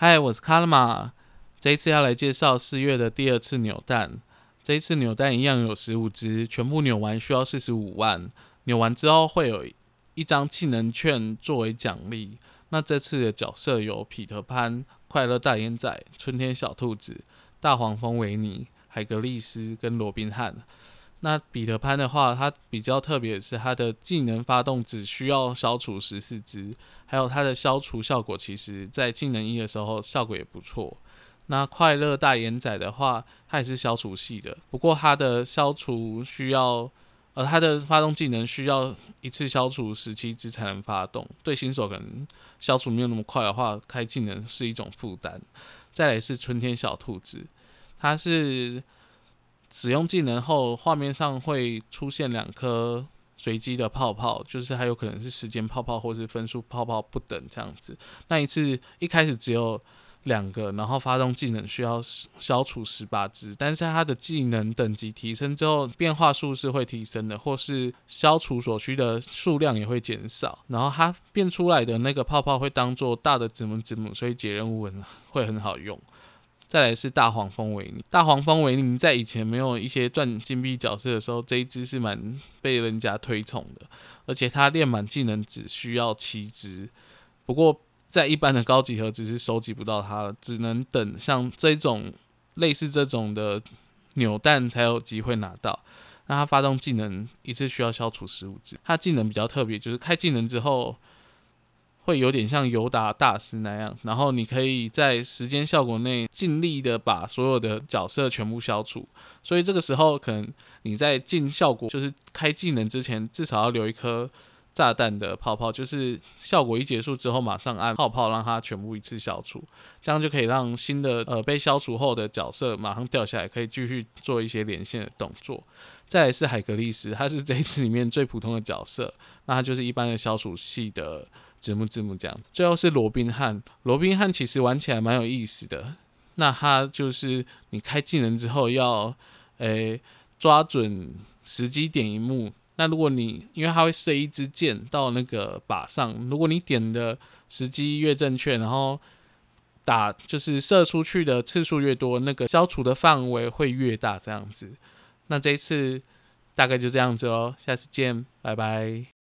嗨，我是卡拉玛。这一次要来介绍四月的第二次扭蛋。这一次扭蛋一样有十五只，全部扭完需要四十五万。扭完之后会有一张技能券作为奖励。那这次的角色有彼得潘、快乐大眼仔、春天小兔子、大黄蜂维尼、海格力斯跟罗宾汉。那彼得潘的话，它比较特别的是，它的技能发动只需要消除十四只，还有它的消除效果，其实在技能一的时候效果也不错。那快乐大眼仔的话，它也是消除系的，不过它的消除需要，呃，它的发动技能需要一次消除十七只才能发动，对新手可能消除没有那么快的话，开技能是一种负担。再来是春天小兔子，它是。使用技能后，画面上会出现两颗随机的泡泡，就是还有可能是时间泡泡或是分数泡泡不等这样子。那一次一开始只有两个，然后发动技能需要消除十八只，但是它的技能等级提升之后，变化数是会提升的，或是消除所需的数量也会减少。然后它变出来的那个泡泡会当做大的子母子母，所以解任务很会很好用。再来是大黄蜂维尼，大黄蜂维尼在以前没有一些赚金币角色的时候，这一只是蛮被人家推崇的，而且它练满技能只需要七只，不过在一般的高级盒只是收集不到它了，只能等像这种类似这种的扭蛋才有机会拿到。那它发动技能一次需要消除十五只，它技能比较特别，就是开技能之后。会有点像尤达大师那样，然后你可以在时间效果内尽力的把所有的角色全部消除，所以这个时候可能你在进效果，就是开技能之前，至少要留一颗炸弹的泡泡，就是效果一结束之后马上按泡泡让它全部一次消除，这样就可以让新的呃被消除后的角色马上掉下来，可以继续做一些连线的动作。再来是海格力斯，他是这一次里面最普通的角色，那他就是一般的消除系的。字幕字幕这样，最后是罗宾汉。罗宾汉其实玩起来蛮有意思的。那他就是你开技能之后要，诶抓准时机点一幕。那如果你因为他会射一支箭到那个靶上，如果你点的时机越正确，然后打就是射出去的次数越多，那个消除的范围会越大。这样子，那这一次大概就这样子喽。下次见，拜拜。